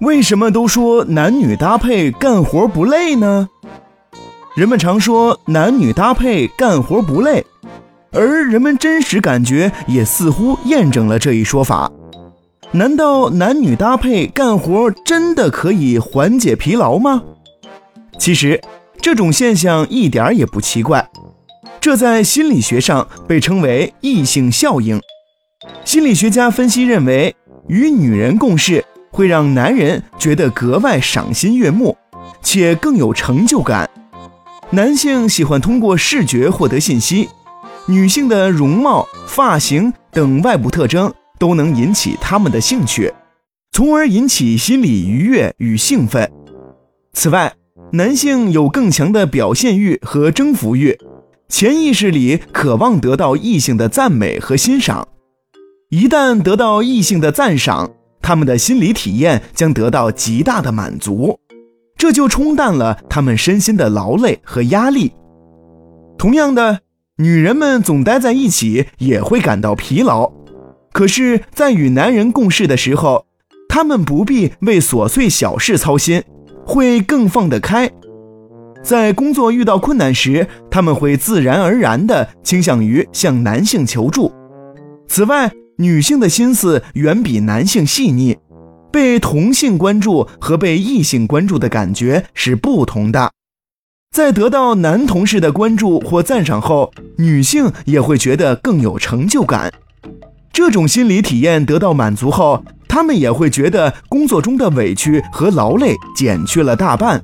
为什么都说男女搭配干活不累呢？人们常说男女搭配干活不累，而人们真实感觉也似乎验证了这一说法。难道男女搭配干活真的可以缓解疲劳吗？其实，这种现象一点也不奇怪，这在心理学上被称为异性效应。心理学家分析认为，与女人共事。会让男人觉得格外赏心悦目，且更有成就感。男性喜欢通过视觉获得信息，女性的容貌、发型等外部特征都能引起他们的兴趣，从而引起心理愉悦与兴奋。此外，男性有更强的表现欲和征服欲，潜意识里渴望得到异性的赞美和欣赏。一旦得到异性的赞赏，他们的心理体验将得到极大的满足，这就冲淡了他们身心的劳累和压力。同样的，女人们总待在一起也会感到疲劳，可是，在与男人共事的时候，她们不必为琐碎小事操心，会更放得开。在工作遇到困难时，他们会自然而然地倾向于向男性求助。此外，女性的心思远比男性细腻，被同性关注和被异性关注的感觉是不同的。在得到男同事的关注或赞赏后，女性也会觉得更有成就感。这种心理体验得到满足后，她们也会觉得工作中的委屈和劳累减去了大半。